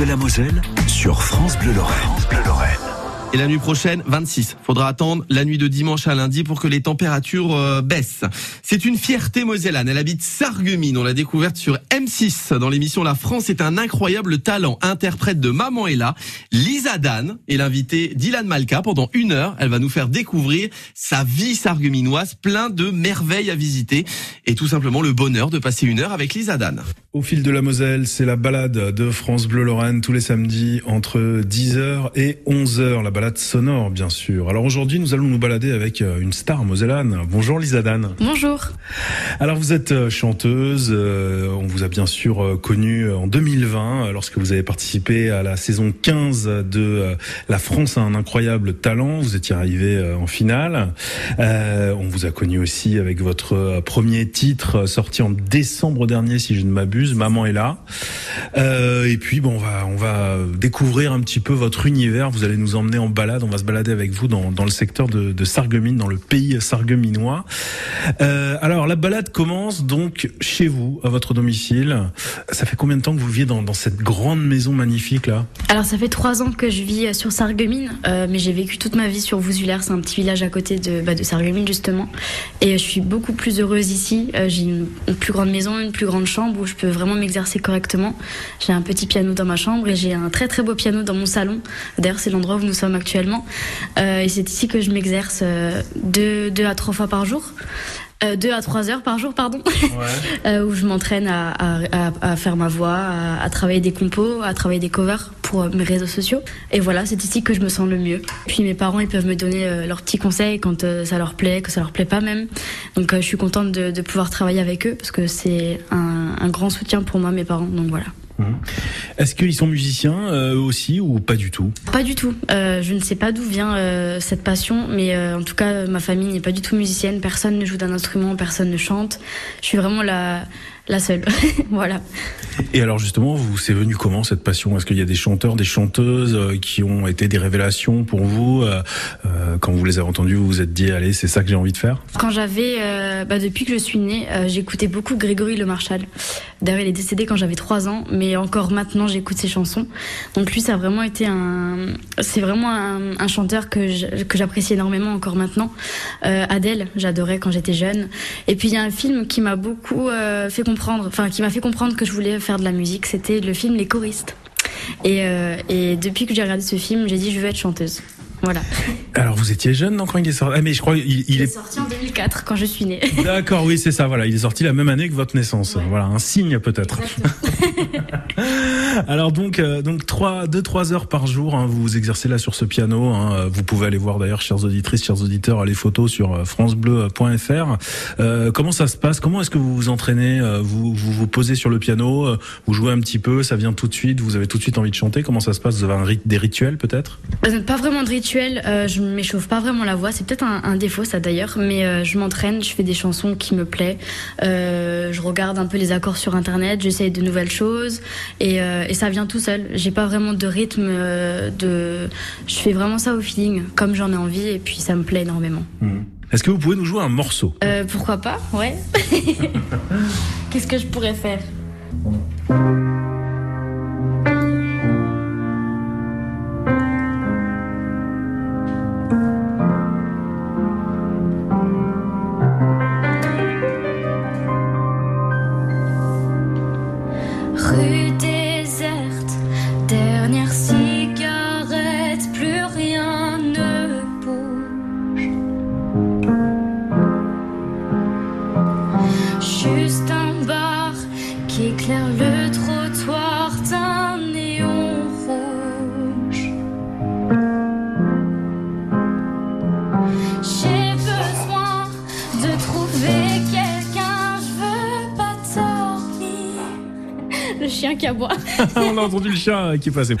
de la Moselle sur France Bleu Lorraine. Et la nuit prochaine, 26. Faudra attendre la nuit de dimanche à lundi pour que les températures euh, baissent. C'est une fierté mosellane. Elle habite Sarreguemines. On l'a découverte sur M6 dans l'émission La France est un incroyable talent. Interprète de Maman est là. Lisa Dan est l'invitée d'Ilan Malka pendant une heure. Elle va nous faire découvrir sa vie sarregueminoise, plein de merveilles à visiter et tout simplement le bonheur de passer une heure avec Lisa Dan. Au fil de la Moselle, c'est la balade de France Bleu Lorraine tous les samedis entre 10h et 11h. La balade sonore, bien sûr. Alors aujourd'hui, nous allons nous balader avec euh, une star mosellane. Bonjour Lisa Dan. Bonjour. Alors vous êtes euh, chanteuse. euh, On vous a bien sûr connue en 2020 euh, lorsque vous avez participé à la saison 15 de La France a un incroyable talent. Vous étiez arrivée en finale. On vous a connu aussi avec votre premier titre sorti en décembre dernier, si je ne m'abuse. Maman est là. Et puis bon, on va on va découvrir un petit peu votre univers. Vous allez nous emmener en balade. On va se balader avec vous dans, dans le secteur de, de Sarreguemines, dans le pays sarregueminois. Euh, alors la balade commence donc chez vous, à votre domicile. Ça fait combien de temps que vous vivez dans, cette grande maison magnifique là? Alors ça fait trois ans que je vis euh, sur Sarreguemines, euh, mais j'ai vécu toute ma vie sur Vousulaire, c'est un petit village à côté de, bah, Sarreguemines justement. Et je suis beaucoup plus heureuse ici. J'ai une, une plus grande maison, une plus grande chambre où je peux vraiment m'exercer correctement. J'ai un petit piano dans ma chambre et j'ai un très très beau piano dans mon salon. D'ailleurs c'est l'endroit où nous sommes actuellement. Euh, et c'est ici que je m'exerce euh, deux, deux à trois fois par jour. Euh, deux à trois heures par jour, pardon. Euh, où je m'entraîne à, à, à, à faire ma voix, à, à travailler des compos, à travailler des covers pour euh, mes réseaux sociaux. Et voilà, c'est ici que je me sens le mieux. Puis mes parents, ils peuvent me donner leurs petits conseils quand ça leur plaît, que ça leur plaît pas même. Donc je suis contente de, de pouvoir travailler avec eux parce que c'est un, un grand soutien pour moi, mes parents. Donc voilà. Est-ce qu'ils sont musiciens euh, aussi ou pas du tout? Pas du tout. Euh, je ne sais pas d'où vient euh, cette passion, mais euh, en tout cas, ma famille n'est pas du tout musicienne. Personne ne joue d'un instrument, personne ne chante. Je suis vraiment la, la seule. voilà. Et alors justement, vous c'est venu comment cette passion? Est-ce qu'il y a des chanteurs, des chanteuses euh, qui ont été des révélations pour vous euh, euh, Quand vous les avez entendus, vous vous êtes dit allez, c'est ça que j'ai envie de faire? Quand j'avais, euh, bah, depuis que je suis née, euh, j'écoutais beaucoup Grégory Le Marchal. D'ailleurs, il est décédé quand j'avais 3 ans, mais encore maintenant, j'écoute ses chansons. Donc lui, ça a vraiment été un, c'est vraiment un, un chanteur que j'apprécie énormément encore maintenant. Euh, Adèle, j'adorais quand j'étais jeune. Et puis il y a un film qui m'a beaucoup fait comprendre, enfin qui m'a fait comprendre que je voulais faire de la musique. C'était le film Les choristes. Et, euh, et depuis que j'ai regardé ce film, j'ai dit je veux être chanteuse. Voilà. Alors vous étiez jeune non quand il est sorti? Ah mais je crois il, il Il est est sorti en 2004 quand je suis née. d'accord oui c'est ça voilà. Il est sorti la même année que votre naissance. Ouais. voilà un signe peut-être. Alors donc euh, donc trois deux trois heures par jour hein, vous vous exercez là sur ce piano hein, vous pouvez aller voir d'ailleurs chères auditrices chers auditeurs les photos sur euh, francebleu.fr euh, comment ça se passe? Comment est-ce que vous vous entraînez? Euh, vous, vous vous posez sur le piano euh, vous jouez un petit peu ça vient tout de suite vous avez tout de suite envie de chanter? Comment ça se passe? Vous avez un rit- des rituels peut-être? Euh, Pas vraiment de euh, je m'échauffe pas vraiment la voix, c'est peut-être un, un défaut ça d'ailleurs, mais euh, je m'entraîne, je fais des chansons qui me plaisent, euh, je regarde un peu les accords sur internet, j'essaye de nouvelles choses et, euh, et ça vient tout seul. J'ai pas vraiment de rythme, de, je fais vraiment ça au feeling, comme j'en ai envie et puis ça me plaît énormément. est-ce que vous pouvez nous jouer un morceau? Pourquoi pas, ouais. Qu'est-ce que je pourrais faire? Entendu le chat qui est passé.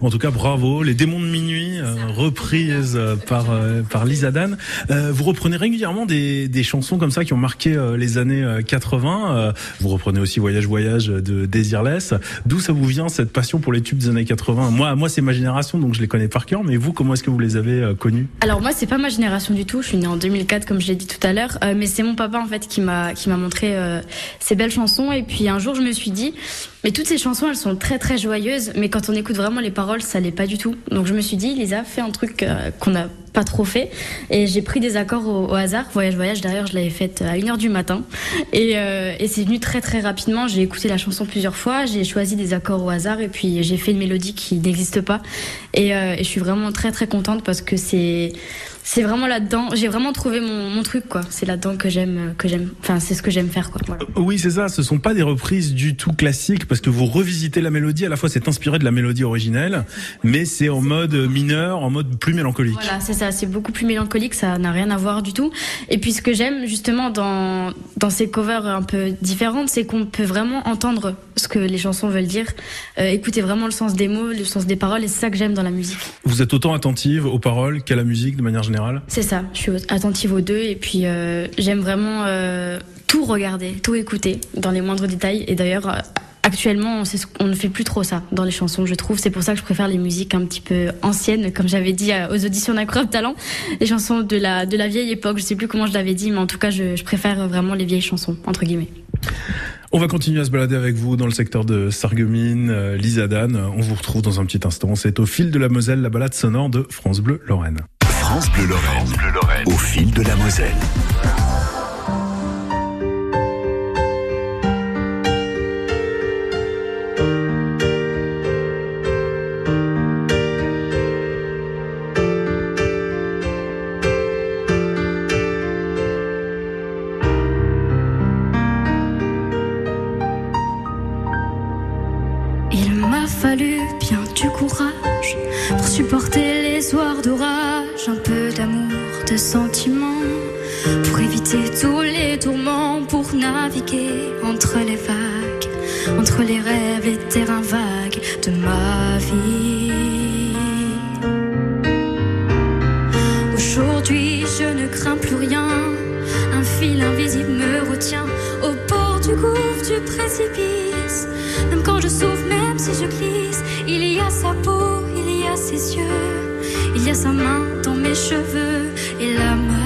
En tout cas, bravo. Les démons de minuit, euh, reprise euh, par Lisa Dan. vous reprenez régulièrement des, des chansons comme ça qui ont marqué les années 80. vous reprenez aussi Voyage Voyage de Desireless. D'où ça vous vient cette passion pour les tubes des années 80 Moi, moi c'est ma génération, donc je les connais par cœur. Mais vous, comment est-ce que vous les avez connus Alors moi, c'est pas ma génération du tout. Je suis née en 2004, comme je l'ai dit tout à l'heure. mais c'est mon papa en fait qui m'a qui m'a montré ces belles chansons. Et puis un jour, je me suis dit mais toutes ces chansons, elles sont très très joyeuses, mais quand on écoute vraiment les paroles, ça l'est pas du tout. Donc je me suis dit, Lisa, fais un truc euh, qu'on n'a pas trop fait. Et j'ai pris des accords au, hasard. Voyage, voyage, d'ailleurs, je l'avais faite à 1h du matin. Et, euh, et c'est venu très très rapidement. J'ai écouté la chanson plusieurs fois, j'ai choisi des accords au hasard, et puis j'ai fait une mélodie qui n'existe pas. Et, euh, et je suis vraiment très très contente parce que c'est c'est vraiment là-dedans. J'ai vraiment trouvé mon, mon truc, quoi. C'est là-dedans que j'aime, que j'aime. Enfin, c'est ce que j'aime faire, quoi. Voilà. Euh, oui, c'est ça. Ce sont pas des reprises du tout classiques parce que vous revisitez la mélodie. À la fois, c'est inspiré de la mélodie originelle, mais c'est en mode mineur, en mode plus mélancolique. Voilà, c'est ça. C'est beaucoup plus mélancolique. Ça n'a rien à voir du tout. Et puis, ce que j'aime justement dans dans ces covers un peu différentes, c'est qu'on peut vraiment entendre ce que les chansons veulent dire, euh, écouter vraiment le sens des mots, le sens des paroles. Et c'est ça que j'aime dans la musique. Vous êtes autant attentive aux paroles qu'à la musique de manière générale? C'est ça, je suis attentive aux deux et puis euh, j'aime vraiment euh, tout regarder, tout écouter dans les moindres détails. Et d'ailleurs, actuellement, on, ne fait plus trop ça dans les chansons, je trouve. C'est pour ça que je préfère les musiques un petit peu anciennes, comme j'avais dit aux auditions d'Incroyable Talent, les chansons de la, de la vieille époque. Je sais plus comment je l'avais dit, mais en tout cas, je, je préfère vraiment les vieilles chansons, entre guillemets. On va continuer à se balader avec vous dans le secteur de Sarreguemines, euh, Lisadan. On vous retrouve dans un petit instant. C'est au fil de la Moselle, la balade sonore de France Bleu Lorraine. France Bleu Lorraine. Au fil de la Moselle. Entre les vagues, entre les rêves, les terrains vagues de ma vie. Aujourd'hui, je ne crains plus rien, un fil invisible me retient au bord du gouffre, du précipice, même quand je souffre, même si je glisse, il y a sa peau, il y a ses yeux. Il y a sa main dans mes cheveux et la magie.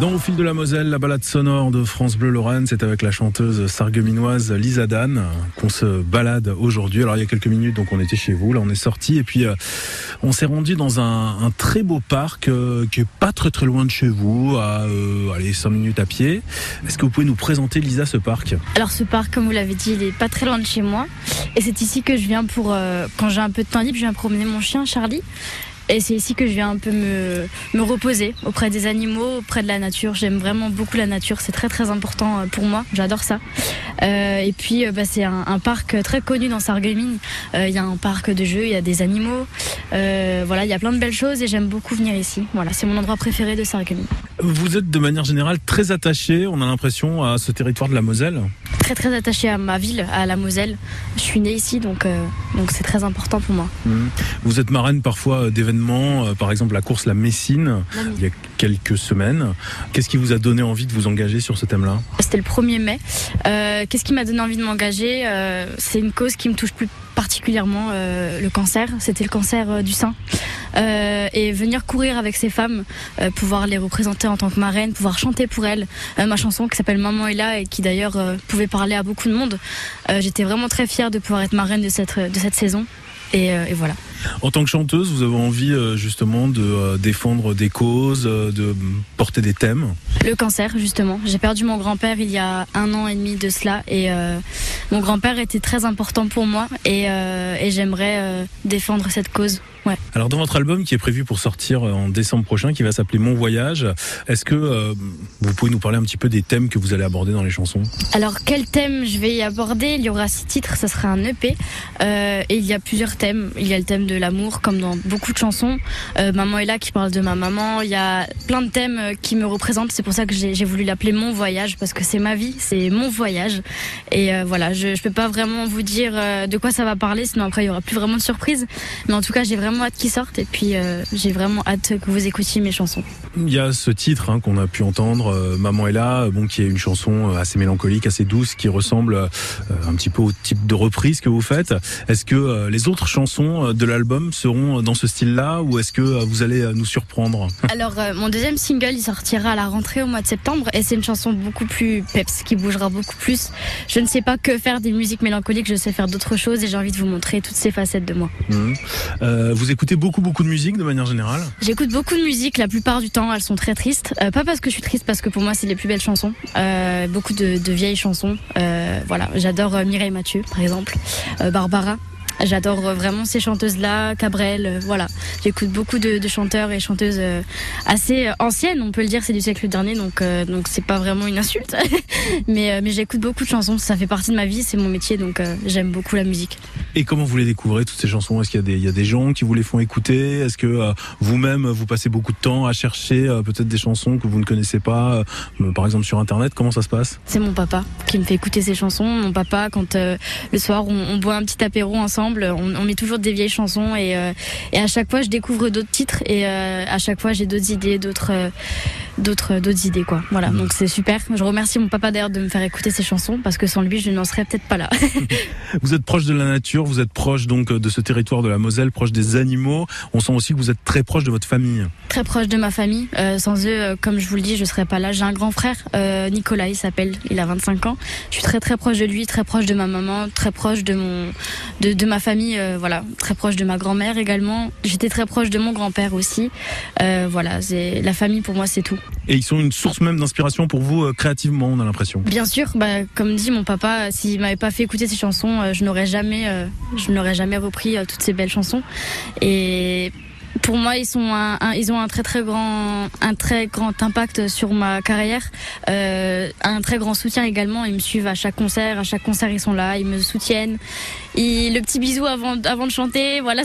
Dans Au fil de la Moselle, la balade sonore de France Bleu Lorraine, c'est avec la chanteuse sargueminoise Lisa Dan qu'on se balade aujourd'hui. Alors il y a quelques minutes, donc on était chez vous, là on est sorti et puis euh, on s'est rendu dans un, très beau parc euh, qui est pas très très loin de chez vous, à euh, allez 5 minutes à pied. Est-ce que vous pouvez nous présenter Lisa ce parc? Alors ce parc, comme vous l'avez dit, il est pas très loin de chez moi et c'est ici que je viens pour quand j'ai un peu de temps libre, je viens promener mon chien Charlie. Et c'est ici que je viens un peu me, me reposer auprès des animaux, auprès de la nature. J'aime vraiment beaucoup la nature, c'est très très important euh, pour moi, j'adore ça. Euh, et puis euh, bah, c'est un, un, parc très connu dans Sarreguemines. Euh, il y a un parc de jeux, il y a des animaux. Euh, voilà, il y a plein de belles choses et j'aime beaucoup venir ici. Voilà, c'est mon endroit préféré de Sarreguemines. Vous êtes de manière générale très attaché, on a l'impression, à ce territoire de la Moselle Très très attaché à ma ville, à la Moselle. Je suis née ici, donc donc c'est très important pour moi. Mmh. Vous êtes marraine parfois d'événements, par exemple la course La Messine, il y a quelques semaines. Qu'est-ce qui vous a donné envie de vous engager sur ce thème-là? C'était le 1er mai. Euh, Qu'est-ce qui m'a donné envie de m'engager? Euh, C'est une cause qui me touche plus particulièrement, euh, le cancer. C'était le cancer du sein. Euh, et venir courir avec ces femmes, euh, pouvoir les représenter en tant que marraine, pouvoir chanter pour elles euh, ma chanson qui s'appelle Maman est là et qui d'ailleurs pouvait parler à beaucoup de monde. J'étais vraiment très fière de pouvoir être marraine de cette, de cette saison. Et, et, voilà. En tant que chanteuse, vous avez envie justement de défendre des causes, de porter des thèmes? Le cancer, justement. J'ai perdu mon grand-père il y a un an et demi de cela. Et euh, mon grand-père était très important pour moi. Et, euh, et j'aimerais euh, défendre cette cause. Ouais. Alors dans votre album qui est prévu pour sortir en décembre prochain, qui va s'appeler Mon Voyage, est-ce que euh, vous pouvez nous parler un petit peu des thèmes que vous allez aborder dans les chansons? Alors quel thème je vais y aborder? Il y aura six titres, ça sera un EP, euh, et il y a plusieurs thèmes. Il y a le thème de l'amour, comme dans beaucoup de chansons. Euh, maman est là qui parle de ma maman. Il y a plein de thèmes qui me représentent. C'est pour ça que j'ai voulu l'appeler Mon Voyage parce que c'est ma vie, c'est mon voyage. Et euh, voilà, je, je peux pas vraiment vous dire euh, de quoi ça va parler, sinon après il y aura plus vraiment de surprise. Mais en tout cas, j'ai vraiment vraiment hâte qu'ils sortent et puis euh, j'ai vraiment hâte que vous écoutiez mes chansons. Il y a ce titre hein, qu'on a pu entendre, euh, Maman est là, bon, qui est une chanson assez mélancolique, assez douce, qui ressemble euh, un petit peu au type de reprise que vous faites. Est-ce que euh, les autres chansons de l'album seront dans ce style-là ou est-ce que euh, vous allez nous surprendre? Alors, euh, mon deuxième single, il sortira à la rentrée au mois de septembre et c'est une chanson beaucoup plus peps, qui bougera beaucoup plus. Je ne sais pas que faire des musiques mélancoliques, je sais faire d'autres choses et j'ai envie de vous montrer toutes ces facettes de moi. Mmh. Vous écoutez beaucoup, beaucoup de musique de manière générale J'écoute beaucoup de musique, la plupart du temps, elles sont très tristes. Euh, pas parce que je suis triste, parce que pour moi, c'est les plus belles chansons. Euh, beaucoup de, de, vieilles chansons. Euh, voilà, j'adore Mireille Mathieu, par exemple. Barbara. J'adore vraiment ces chanteuses-là, Cabrel, euh, voilà. J'écoute beaucoup de, de, chanteurs et chanteuses euh, assez anciennes, on peut le dire, c'est du siècle dernier, donc euh, donc c'est pas vraiment une insulte. mais mais j'écoute beaucoup de chansons, ça fait partie de ma vie, c'est mon métier, donc j'aime beaucoup la musique. Et comment vous les découvrez toutes ces chansons? Est-ce qu'il y a des il y a des gens qui vous les font écouter? Est-ce que vous-même vous passez beaucoup de temps à chercher peut-être des chansons que vous ne connaissez pas, par exemple sur internet? Comment ça se passe? C'est mon papa qui me fait écouter ces chansons. Mon papa, quand le soir on, on boit un petit apéro ensemble on, met toujours des vieilles chansons et, euh, et à chaque fois je découvre d'autres titres et euh, à chaque fois j'ai d'autres idées, d'autres euh, d'autres d'autres idées quoi. Voilà, mmh. donc c'est super. Je remercie mon papa d'ailleurs de me faire écouter ces chansons parce que sans lui je n'en serais peut-être pas là. vous êtes proche de la nature, vous êtes proche donc de ce territoire de la Moselle, proche des animaux. On sent aussi que vous êtes très proche de votre famille. Très proche de ma famille. Euh, sans eux, comme je vous le dis, je serais pas là. J'ai un grand frère, euh, Nicolas, il s'appelle. Il a 25 ans. Je suis très très proche de lui, très proche de ma maman, très proche de mon de, de ma famille. Euh, voilà, très proche de ma grand-mère également. J'étais très proche de mon grand-père aussi. Euh, voilà, la famille pour moi, c'est tout. Et ils sont une source même d'inspiration pour vous euh, créativement, on a l'impression. Bien sûr, bah, comme dit mon papa, s'il m'avait pas fait écouter ces chansons, euh, je n'aurais jamais, euh, je n'aurais jamais repris toutes ces belles chansons. Et pour moi, ils sont un, ils ont un très très grand, un très grand impact sur ma carrière, un très grand soutien également. Ils me suivent à chaque concert, à chaque concert ils sont là, ils me soutiennent. Le petit bisou avant, avant de chanter, voilà,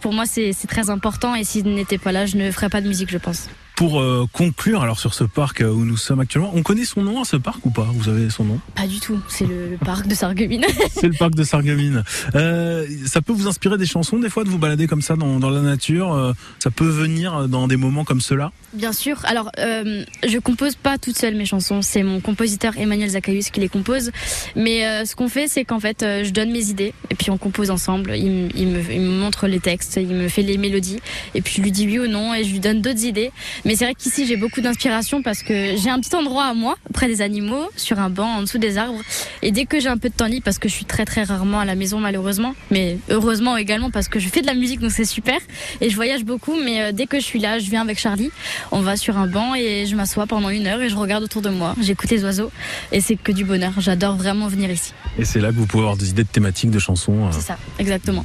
pour moi c'est très important. Et s'ils n'étaient pas là, je ne ferais pas de musique, je pense. Pour euh, conclure alors sur ce parc où nous sommes actuellement, on connaît son nom à ce parc ou pas? Vous avez son nom? Pas du tout, c'est le, le, parc de Sarreguemines. c'est le parc de Sarreguemines. Euh, ça peut vous inspirer des chansons des fois de vous balader comme ça dans, dans la nature? Euh, Ça peut venir dans des moments comme cela? Bien sûr. Alors, euh, je compose pas toute seule mes chansons. C'est mon compositeur Emmanuel Zacharius qui les compose. Mais euh, ce qu'on fait, c'est qu'en fait, euh, je donne mes idées et puis on compose ensemble. Il, il, me, il, me, montre les textes, il me fait les mélodies et puis je lui dis oui ou non et je lui donne d'autres idées. Mais c'est vrai qu'ici j'ai beaucoup d'inspiration parce que j'ai un petit endroit à moi, près des animaux, sur un banc, en dessous des arbres. Et dès que j'ai un peu de temps libre, parce que je suis très très rarement à la maison malheureusement, mais heureusement également parce que je fais de la musique donc c'est super. Et je voyage beaucoup, mais euh, dès que je suis là, je viens avec Charlie, on va sur un banc et je m'assois pendant une heure et je regarde autour de moi. J'écoute les oiseaux et c'est que du bonheur. J'adore vraiment venir ici. Et c'est là que vous pouvez avoir des idées de thématiques, de chansons. euh. C'est ça, exactement.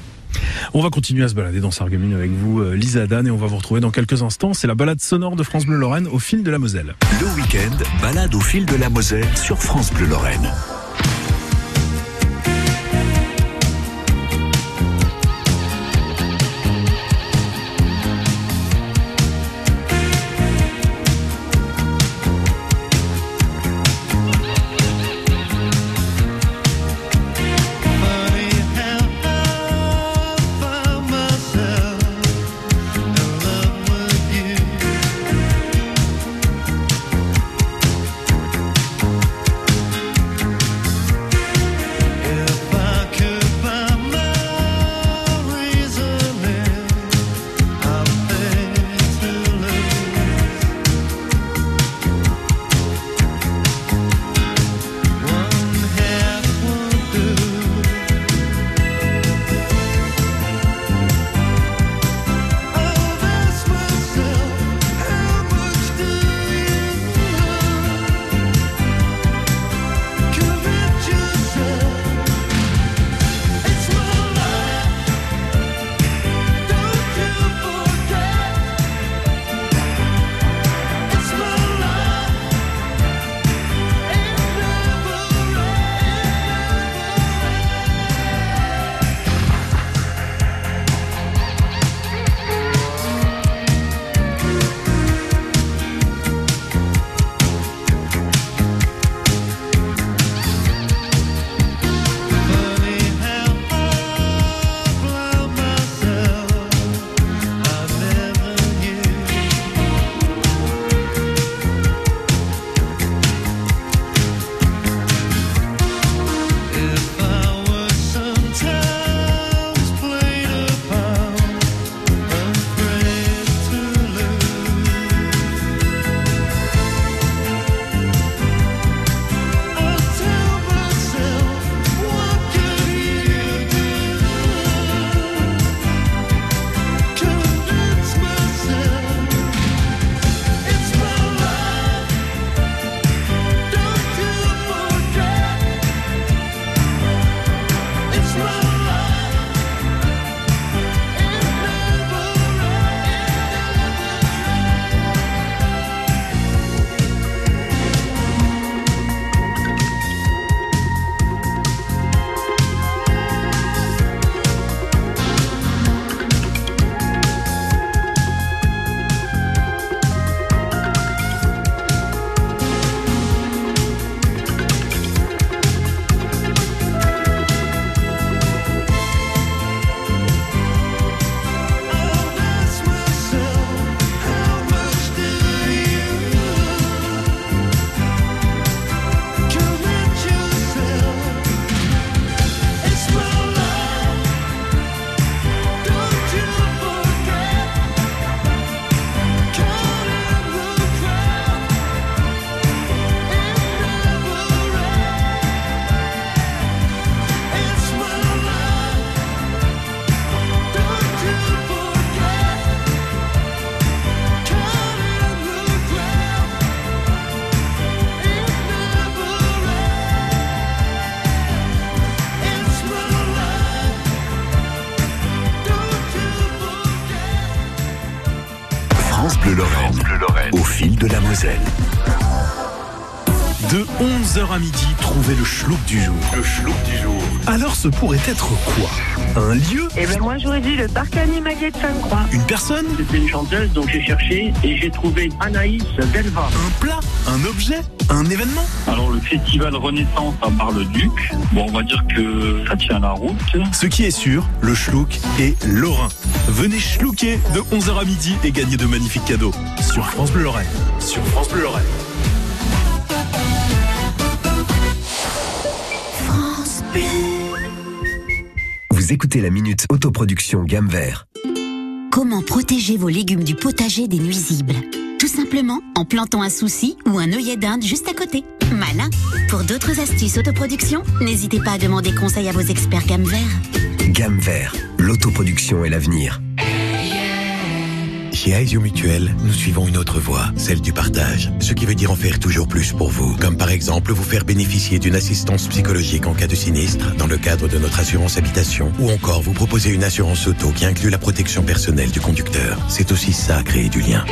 On va continuer à se balader dans Sarreguemines avec vous, euh, Lisa Dan, et on va vous retrouver dans quelques instants. C'est la balade sonore de France Bleu Lorraine au fil de la Moselle. Le week-end, balade au fil de la Moselle sur France Bleu Lorraine. À midi, trouvez le schlouk du jour. Le schlouk du jour. Alors ce pourrait être quoi? Un lieu? Eh ben moi j'aurais dit le parc animalier de Sainte-Croix. Une personne? C'était une chanteuse, donc j'ai cherché et j'ai trouvé Anaïs Delva. Un plat? Un objet? Un événement? Alors le festival Renaissance à Bar-le-Duc, bon on va dire que ça tient la route. Ce qui est sûr, le schlouk est lorrain. Venez schlouker de 11h à midi et gagner de magnifiques cadeaux. Sur France Bleu Lorraine. Sur France Bleu Lorraine. Vous écoutez la minute autoproduction gamme vert. Comment protéger vos légumes du potager des nuisibles? Tout simplement en plantant un souci ou un œillet d'Inde juste à côté. Malin Pour d'autres astuces autoproduction, n'hésitez pas à demander conseil à vos experts gamme vert. Gamme vert, l'autoproduction est l'avenir. Chez Aesio Mutuel, nous suivons une autre voie, celle du partage. Ce qui veut dire en faire toujours plus pour vous. Comme par exemple vous faire bénéficier d'une assistance psychologique en cas de sinistre dans le cadre de notre assurance habitation. Ou encore vous proposer une assurance auto qui inclut la protection personnelle du conducteur. C'est aussi ça, créer du lien.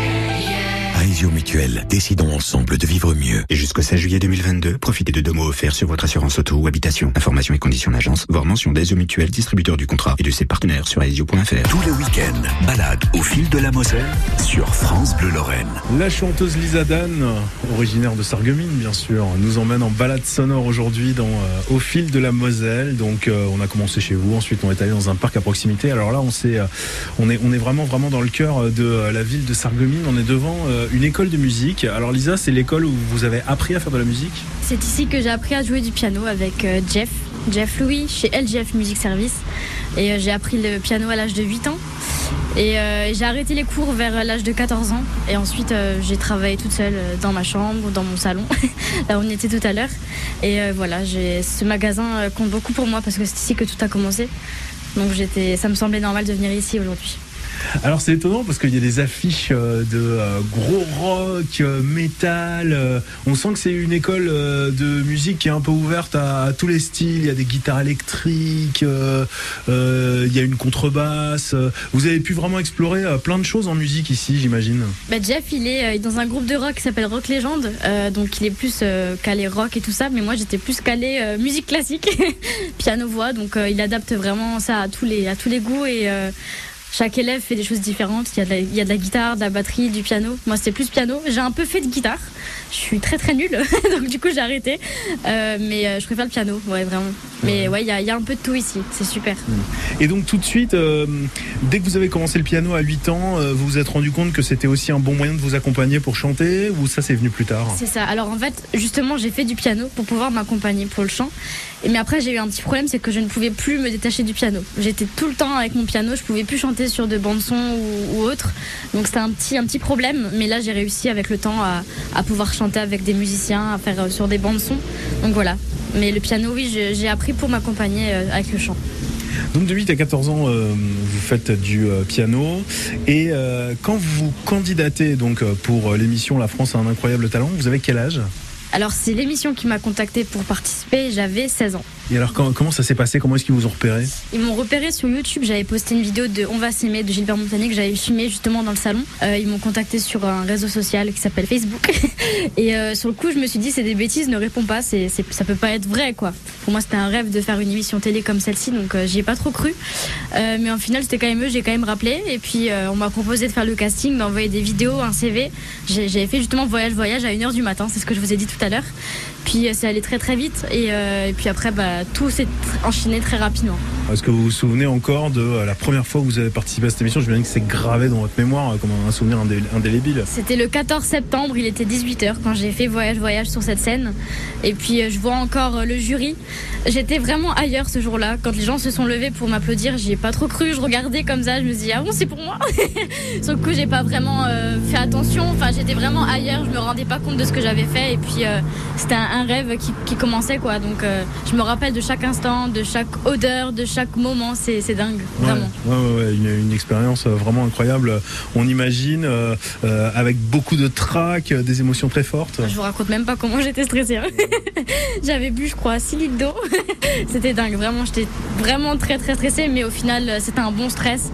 Aesio Mutuel, décidons ensemble de vivre mieux. Et jusqu'au 16 juillet 2022, profitez de deux mots offerts sur votre assurance auto ou habitation. Informations et conditions d'agence, voire mention d'Aesio Mutuel, distributeur du contrat et de ses partenaires sur aesio.fr. Tous les week-ends, balade au fil de la Moselle sur France Bleu Lorraine. La chanteuse Lisa Dan, originaire de Sarreguemines bien sûr, nous emmène en balade sonore aujourd'hui dans euh, au fil de la Moselle. Donc euh, on a commencé chez vous, ensuite on est allé dans un parc à proximité. Alors là on, s'est, euh, on, est, on est vraiment vraiment dans le cœur de euh, la ville de Sarreguemines. On est devant euh, une école de musique. Alors Lisa, c'est l'école où vous avez appris à faire de la musique? C'est ici que j'ai appris à jouer du piano avec euh, Jeff, Jeff Louis, chez LGF Music Service. Et euh, j'ai appris le piano à l'âge de 8 ans. Et euh, j'ai arrêté les cours vers l'âge de 14 ans. Et ensuite, euh, j'ai travaillé toute seule euh, dans ma chambre, dans mon salon, là où on était tout à l'heure. Et euh, voilà, ce magasin euh, compte beaucoup pour moi parce que c'est ici que tout a commencé. Donc ça me semblait normal de venir ici aujourd'hui. Alors c'est étonnant parce qu'il y a des affiches euh, de euh, gros rock, euh, métal. on sent que c'est une école de musique qui est un peu ouverte à, tous les styles. Il y a des guitares électriques, il y a une contrebasse. Vous avez pu vraiment explorer plein de choses en musique ici, j'imagine. Bah, Jeff, il est dans un groupe de rock qui s'appelle Rock Légende. Euh, donc il est plus calé rock et tout ça. Mais moi, j'étais plus calé musique classique, piano-voix. Donc euh, il adapte vraiment ça à tous les, à tous les goûts. Et chaque élève fait des choses différentes. Il y, a de la, il y a de la guitare, de la batterie, du piano. Moi, c'était plus piano. J'ai un peu fait de guitare. Je suis très très nulle. donc du coup, j'ai arrêté. Euh, mais euh, je préfère le piano. Ouais, vraiment. Mais ouais, il y a, il y a un peu de tout ici. C'est super. Et donc tout de suite, euh, dès que vous avez commencé le piano à 8 ans, vous vous êtes rendu compte que c'était aussi un bon moyen de vous accompagner pour chanter ou ça c'est venu plus tard? C'est ça. Alors en fait, justement, j'ai fait du piano pour pouvoir m'accompagner pour le chant. Mais après, j'ai eu un petit problème, c'est que je ne pouvais plus me détacher du piano. J'étais tout le temps avec mon piano, je pouvais plus chanter sur de bandes son ou, ou autre. Donc c'était un petit, un petit problème. Mais là, j'ai réussi avec le temps à, à pouvoir chanter avec des musiciens, à faire euh, sur des bandes son. Donc voilà. Mais le piano, oui, j'ai appris pour m'accompagner euh, avec le chant. Donc de 8 à 14 ans, euh, vous faites du euh, piano et euh, quand vous candidatez donc pour l'émission La France a un incroyable talent, vous avez quel âge? Alors c'est l'émission qui m'a contacté pour participer. J'avais 16 ans. Et alors comment ça s'est passé? Comment est-ce qu'ils vous ont repéré? Ils m'ont repéré sur YouTube. J'avais posté une vidéo de On va s'aimer de Gilbert Montagnier que j'avais filmé justement dans le salon. Euh, ils m'ont contacté sur un réseau social qui s'appelle Facebook. Et euh, sur le coup, je me suis dit c'est des bêtises, ne réponds pas. C'est, c'est- ça peut pas être vrai quoi. Pour moi, c'était un rêve de faire une émission télé comme celle-ci, donc euh, j'y ai pas trop cru. Euh, mais en final, c'était quand même eux. J'ai quand même rappelé. Et puis on m'a proposé de faire le casting, d'envoyer des vidéos, un CV. J'avais fait justement voyage voyage à 1h du matin. C'est ce que je vous ai dit tout à l'heure. Puis c'est allé très très vite. Et puis après, bah, tout s'est enchaîné très rapidement. Est-ce que vous vous souvenez encore de euh, la première fois que vous avez participé à cette émission? Je me dis que c'est gravé dans votre mémoire euh, comme un souvenir indé- indélébile. C'était le 14 septembre, il était 18h quand j'ai fait Voyage Voyage sur cette scène. Et puis euh, je vois encore euh, le jury. J'étais vraiment ailleurs ce jour-là. Quand les gens se sont levés pour m'applaudir, j'y ai pas trop cru. Je regardais comme ça, je me dis ah bon c'est pour moi? sur le coup j'ai pas vraiment fait attention. Enfin j'étais vraiment ailleurs, je me rendais pas compte de ce que j'avais fait. Et puis c'était un, rêve qui, commençait quoi. Donc je me rappelle de chaque instant, de chaque odeur, de chaque moment. C'est dingue, vraiment. Ouais, ouais, ouais, une, une expérience euh, vraiment incroyable. On imagine euh, euh, avec beaucoup de trac, des émotions très fortes. Je vous raconte même pas comment j'étais stressée. hein. J'avais bu, je crois, 6 litres d'eau. C'était dingue, vraiment. J'étais vraiment très très stressée, mais au final, c'était un bon stress.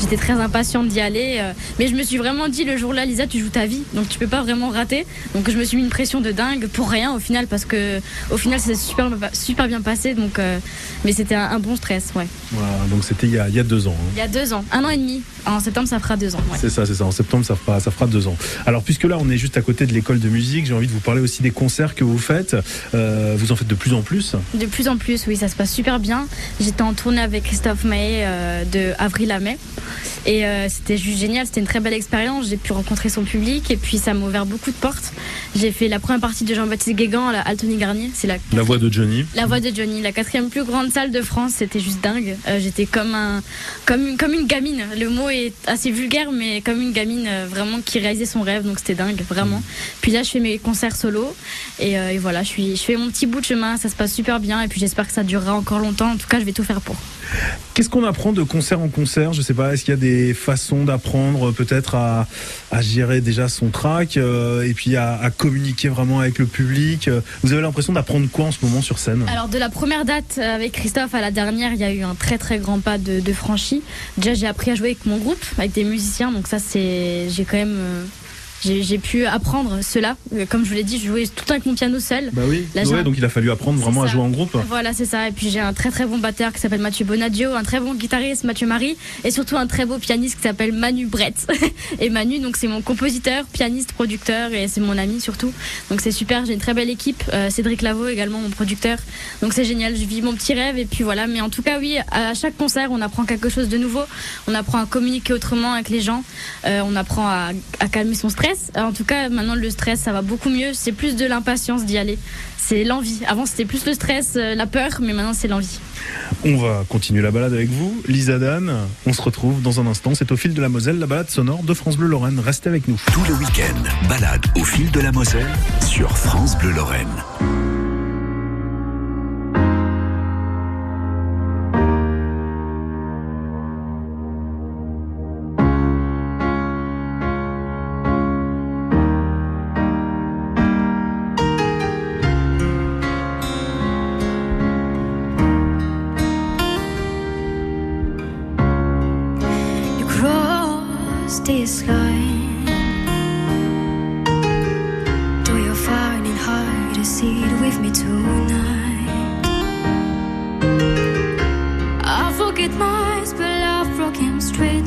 J'étais très impatiente d'y aller. euh, Mais je me suis vraiment dit le jour-là, Lisa, tu joues ta vie, donc tu peux pas vraiment rater. Donc je me suis mis une pression de dingue pour rien au final, parce que au final, c'est super, super bien passé. Donc, euh, mais c'était un, un bon stress, ouais. Voilà, donc c'était il, y a- il y a deux ans. hein. Il y a deux ans, un an et demi. En septembre, ça fera deux ans. ouais. C'est ça, c'est ça. En septembre, ça fera, ça fera deux ans. Alors, puisque là, on est juste à côté de l'école de musique, j'ai envie de vous parler aussi des concerts que vous faites. Euh, vous en faites de plus en plus. De plus en plus, oui, ça se passe super bien. J'étais en tournée avec Christophe Maé euh, de avril à mai. Et euh, c'était juste génial, c'était une très belle expérience. J'ai pu rencontrer son public et puis ça m'a ouvert beaucoup de portes. J'ai fait la première partie de Jean-Baptiste Guégan à la Altony Garnier. C'est la, La voix de Johnny. la voix de Johnny, la quatrième plus grande salle de France. C'était juste dingue. Euh, J'étais comme un, comme une, comme une gamine. Le mot est assez vulgaire, mais comme une gamine euh, vraiment qui réalisait son rêve. Donc c'était dingue, vraiment. Puis là, je fais mes concerts solo et, et voilà, je suis, je fais mon petit bout de chemin. Ça se passe super bien et puis j'espère que ça durera encore longtemps. En tout cas, je vais tout faire pour. Qu'est-ce qu'on apprend de concert en concert? Je sais pas, est-ce qu'il y a des façons d'apprendre peut-être à, gérer déjà son track euh, et puis à, communiquer vraiment avec le public? Vous avez l'impression d'apprendre quoi en ce moment sur scène? Alors de la première date euh, avec Christophe à la dernière, il y a eu un très très grand pas de, de franchi. Déjà j'ai appris à jouer avec mon groupe, avec des musiciens, donc ça c'est j'ai quand même euh, j'ai j'ai pu apprendre cela. Euh, Comme je vous l'ai dit, je jouais tout avec mon piano seul. Bah oui, Là, ouais, donc il a fallu apprendre vraiment à jouer en groupe. Voilà, c'est ça. Et puis j'ai un très très bon batteur qui s'appelle Mathieu Bonadio, un très bon guitariste Mathieu Marie, et surtout un très beau pianiste qui s'appelle Manu Brett. et Manu, donc c'est mon compositeur, pianiste, producteur, et c'est mon ami surtout. Donc c'est super. J'ai une très belle équipe. Euh, Cédric Lavaux également mon producteur. Donc c'est génial. Je vis mon petit rêve. Et puis voilà. Mais en tout cas, oui, à chaque concert, on apprend quelque chose de nouveau. On apprend à communiquer autrement avec les gens. Euh, on apprend à, à calmer son stress. Euh, En tout cas, maintenant le stress, ça va beaucoup mieux. C'est plus de l'impatience d'y aller. C'est l'envie. Avant, c'était plus le stress, euh, la peur, mais maintenant, c'est l'envie. On va continuer la balade avec vous. Lisa Dan, on se retrouve dans un instant. C'est au fil de la Moselle, la balade sonore de France Bleu Lorraine. Restez avec nous. Tout le week-end, balade au fil de la Moselle sur France Bleu Lorraine. This. Do you find it hard to with me tonight? I forget my spell, I've broken straight.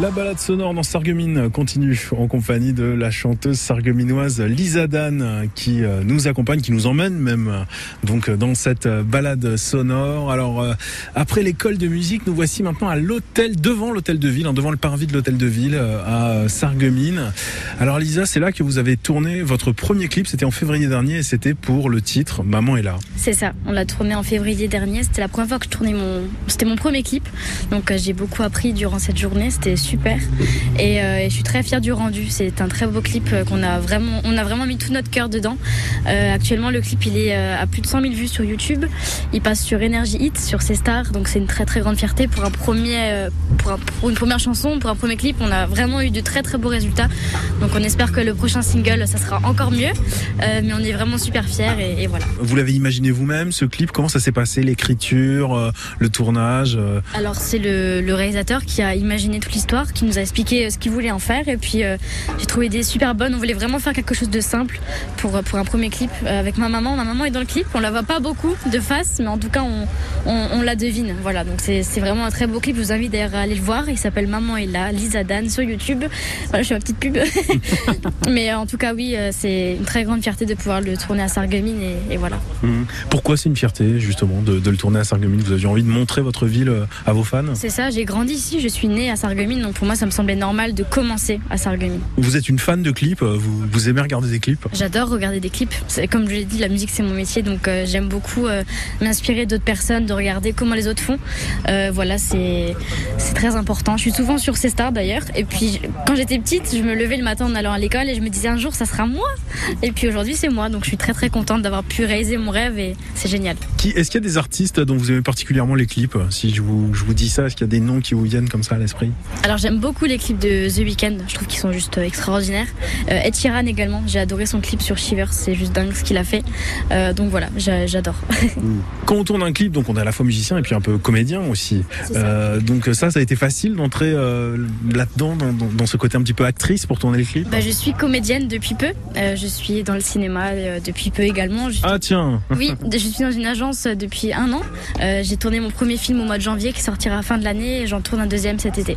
La balade sonore dans Sarreguemines continue en compagnie de la chanteuse sarregueminoise Lisa Dan qui euh, nous accompagne, qui nous emmène même euh, donc euh, dans cette balade sonore. Alors après l'école de musique, nous voici maintenant à l'hôtel devant l'hôtel de ville, hein, devant le parvis de l'hôtel de ville à Sarreguemines. Alors Lisa, c'est là que vous avez tourné votre premier clip, c'était en février dernier et c'était pour le titre Maman est là. C'est ça, on l'a tourné en février dernier. C'était la première fois que je tournais mon. C'était mon premier clip. Donc j'ai beaucoup appris durant cette journée. C'était super. Et, euh, et je suis très fière du rendu. C'est un très beau clip euh, qu'on a vraiment. On a vraiment mis tout notre cœur dedans. Euh, actuellement, le clip il est à plus de 100 000 vues sur YouTube. Il passe sur Energy Hit, sur ses stars. Donc c'est une très très grande fierté pour un premier, pour, un- pour une première chanson, pour un premier clip. On a vraiment eu de très très beaux résultats. Donc on espère que le prochain single, ça sera encore mieux. Euh, mais on est vraiment super fiers et- et voilà. Vous l'avez imaginé vous-même ce clip? Comment ça s'est passé L'écriture, le tournage Alors c'est le, le réalisateur qui a imaginé toute l'histoire, qui nous a expliqué euh, ce qu'il voulait en faire et puis euh, j'ai trouvé des super bonnes. On voulait vraiment faire quelque chose de simple pour, pour un premier clip euh, avec ma maman. Ma maman est dans le clip, on la voit pas beaucoup de face, mais en tout cas on, on, on la devine. Voilà, donc c'est vraiment un très beau clip. Je vous invite d'ailleurs à aller le voir. Il s'appelle Maman est là, Lisa Dan sur YouTube. Voilà, je fais ma petite pub. mais euh, en tout cas oui, euh, c'est une très grande fierté de pouvoir le tourner à Sarreguemines et, et voilà. hum. Pourquoi c'est une fierté justement de, de le tourner à Sarreguemines? Vous aviez envie de montrer votre ville euh, à vos fans? C'est ça, j'ai grandi ici, je suis née à Sarreguemines. Donc pour moi, ça me semblait normal de commencer à Sarreguemines. Vous êtes une fan de clips euh, vous, vous aimez regarder des clips J'adore regarder des clips. Comme je l'ai dit, la musique c'est mon métier, donc euh, j'aime beaucoup euh, m'inspirer d'autres personnes, de regarder comment les autres font. Euh, voilà, c'est très important. Je suis souvent sur ces stars d'ailleurs. Et puis quand j'étais petite, je me levais le matin en allant à l'école et je me disais un jour ça sera moi. Et puis aujourd'hui c'est moi, donc je suis très très contente d'avoir pu réaliser mon rêve et c'est génial. Est-ce qu'il y a des artistes dont vous aimez particulièrement les clips? Si je vous, je vous dis ça, est-ce qu'il y a des noms qui vous viennent comme ça à l'esprit? Alors j'aime beaucoup les clips de The Weeknd, je trouve qu'ils sont juste euh, extraordinaires. Euh, Ed Sheeran également, j'ai adoré son clip sur Shiver, c'est juste dingue ce qu'il a fait. Euh, donc voilà, j'a- j'adore. Quand on tourne un clip, donc on est à la fois musicien et puis un peu comédien aussi. Euh, donc ça, ça a été facile d'entrer là-dedans, dans, dans- dans ce côté un petit peu actrice pour tourner les clips Bah, je suis comédienne depuis peu, je suis dans le cinéma depuis peu également. Je- Ah tiens Oui, je suis dans une agence depuis un an. J'ai tourné mon premier film au mois de janvier qui sortira à la fin de l'année et j'en tourne un deuxième cet été.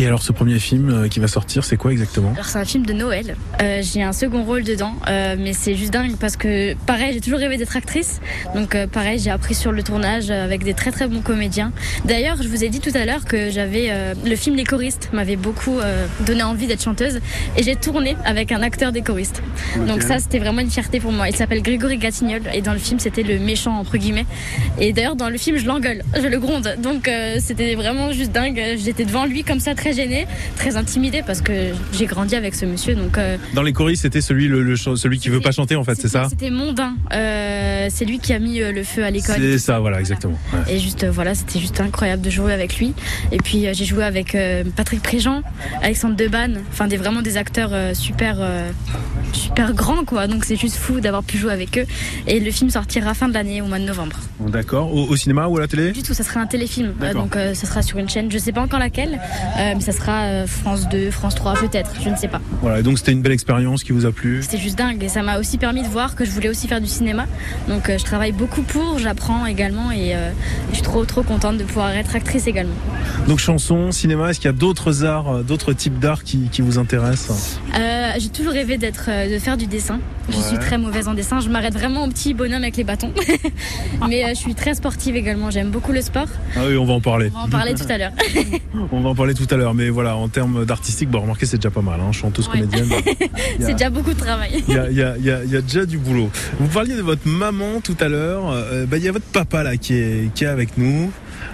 Et alors ce premier film euh, qui va sortir, c'est quoi exactement? Alors c'est un film de Noël. Euh, j'ai un second rôle dedans, euh, mais c'est juste dingue parce que pareil, j'ai toujours rêvé d'être actrice. Donc euh, pareil, j'ai appris sur le tournage avec des très très bons comédiens. D'ailleurs, je vous ai dit tout à l'heure que j'avais le film Les choristes m'avait beaucoup donné envie d'être chanteuse et j'ai tourné avec un acteur des choristes. Donc ça, c'était vraiment une fierté pour moi. Il s'appelle Grégory Gatignol et dans le film, c'était le méchant entre guillemets. Et d'ailleurs, dans le film, je l'engueule, je le gronde. Donc c'était vraiment juste dingue. J'étais devant lui comme ça, très gênée, très intimidée parce que j'ai grandi avec ce monsieur. Donc euh, Dans les choristes, c'était celui, le, le celui qui veut pas chanter en fait, c'est ça c'était mondain. Euh, c'est lui qui a mis euh, le feu à l'école. C'est ça, voilà, exactement. Ouais. Et juste voilà, c'était juste incroyable de jouer avec lui. Et puis j'ai joué avec Patrick Préjean, Alexandre Debanne, enfin des vraiment des acteurs super super grands quoi. Donc c'est juste fou d'avoir pu jouer avec eux. Et le film sortira fin de l'année au mois de novembre. Bon, D'accord. Au, au cinéma ou à la télé? Du tout, ça sera un téléfilm. Donc ça sera sur une chaîne, je sais pas encore laquelle, mais ça sera euh, France 2, France 3 peut-être, je ne sais pas. Voilà, et donc c'était une belle expérience qui vous a plu? C'était juste dingue et ça m'a aussi permis de voir que je voulais aussi faire du cinéma. Donc euh, je travaille beaucoup pour, j'apprends également et euh, je suis trop trop contente de pouvoir être actrice également. Donc chanson, cinéma, est-ce qu'il y a d'autres arts, d'autres types d'arts qui, qui vous intéressent? Euh, j'ai toujours rêvé d'être, de faire du dessin. Je Ouais. suis très mauvaise en dessin. Je m'arrête vraiment au petit bonhomme avec les bâtons. Mais euh, je suis très sportive également. J'aime beaucoup le sport. Ah oui, on va en parler. On va en parler tout à l'heure. On va en parler tout à l'heure, mais voilà, en termes d'artistique, bon, remarquez, c'est déjà pas mal, hein, chanteuse, Ouais. comédienne. C'est déjà beaucoup de travail. Il y a, il y a- il y a- il y a déjà du boulot. Vous parliez de votre maman tout à l'heure. euh, bah, il y a votre papa là qui est, qui est avec nous.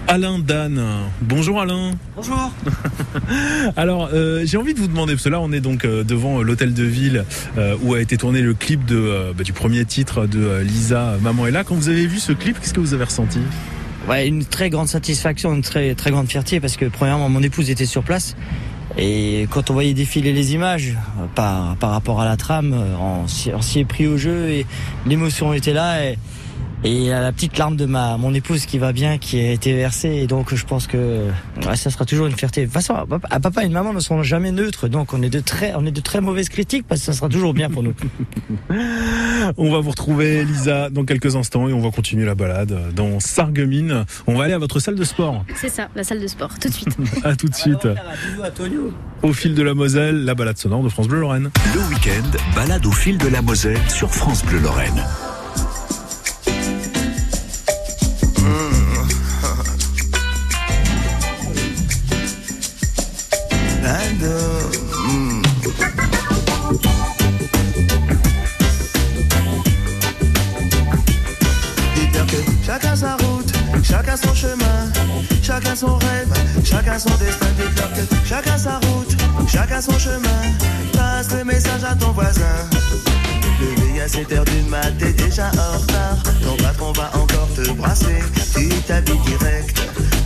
Alain Dan. Bonjour Alain. Bonjour. Alors euh, j'ai envie de vous demander, parce que là on est donc euh, devant l'hôtel de ville euh, où a été tourné le clip de, euh, bah, du premier titre de euh, Lisa, Maman est là. Quand vous avez vu ce clip, qu'est-ce que vous avez ressenti? Une très grande satisfaction, une très très grande fierté parce que premièrement mon épouse était sur place. Et quand on voyait défiler les images euh, par par rapport à la trame, euh, on s'y est pris au jeu et l'émotion était là et la petite larme de ma mon épouse qui va bien qui a été versée et donc je pense que ouais, ça sera toujours une fierté. De toute façon, à papa- à papa et une maman ne sont jamais neutres donc on est de très on est de très mauvaises critiques parce que ça sera toujours bien pour nous. On va vous retrouver Lisa dans quelques instants et on va continuer la balade dans Sarreguemines. On va aller à votre salle de sport. C'est ça, la salle de sport, tout de suite. À tout de suite. Au fil de la Moselle, la balade sonore de France Bleu Lorraine. Le week-end, balade au fil de la Moselle sur France Bleu Lorraine. Que chacun sa route, chacun son chemin, chacun son rêve, chacun son destin. Chacun sa route, chacun son chemin. Passe le message à ton voisin. Levé à 7 heures du mat, t'es déjà en retard. Ton patron va encore te brasser. Tu t'habilles direct.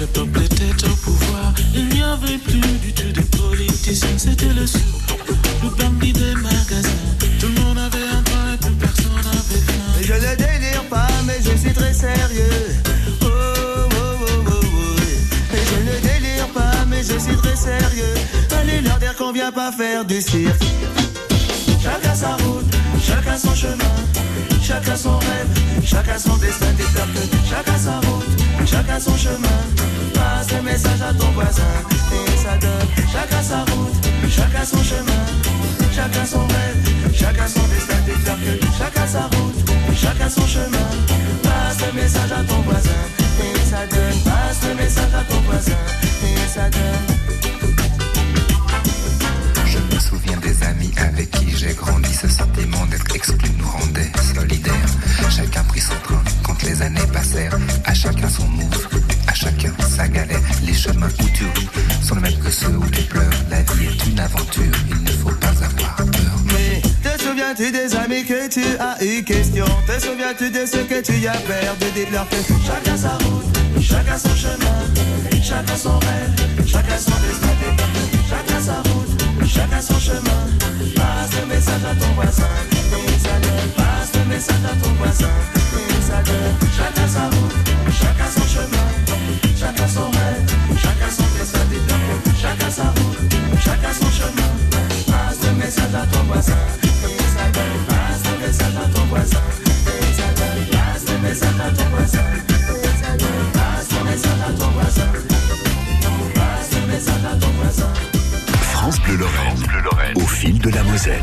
Le peuple était au pouvoir. Il n'y avait plus du tout de politiciens, c'était le sou, le bandit des magasins. Tout le monde avait un train et plus personne n'avait. Et je ne délire pas, mais je suis très sérieux. Oh, oh, oh, oh, oh. Et je ne délire pas, mais je suis très sérieux. Allez leur dire qu'on vient pas faire du cirque. Chacun sa route, chacun son chemin, chacun son rêve, chacun son destin. Que chacun sa route, chacun son chemin. Passe le message à ton voisin et ça donne. Chacun sa route, chacun son chemin, chacun son rêve, chacun son destin. Dis-leur que chacun sa route, chacun son chemin. Passe le message à ton voisin et ça donne. Passe le message à ton voisin et ça donne. Je me souviens des amis avec qui j'ai grandi. Ce sentiment d'être exclu nous rendait solidaires. Chacun prit son train quand les années passèrent. Son à chacun sa galère. Les chemins où tu ris sont les mêmes que ceux où tu pleures. La vie est une aventure, il ne faut pas avoir peur. Mais te souviens-tu des amis que tu as eu question? Te souviens-tu de ce que tu y as perdu Dites-leur que chacun sa route, chacun son chemin, chacun son rêve, chacun son destin. Chacun sa route, chacun son chemin. Passe le message à ton voisin. Passe le message à ton voisin, Chacun sa route, chacun son chemin, chacun son rêve, chacun son destin. Chacun sa route, chacun son chemin. Passe le message à ton voisin. Passe à ton voisin. Passe à ton voisin. Passe à ton voisin. France Bleu Lorraine. Au fil de la Moselle.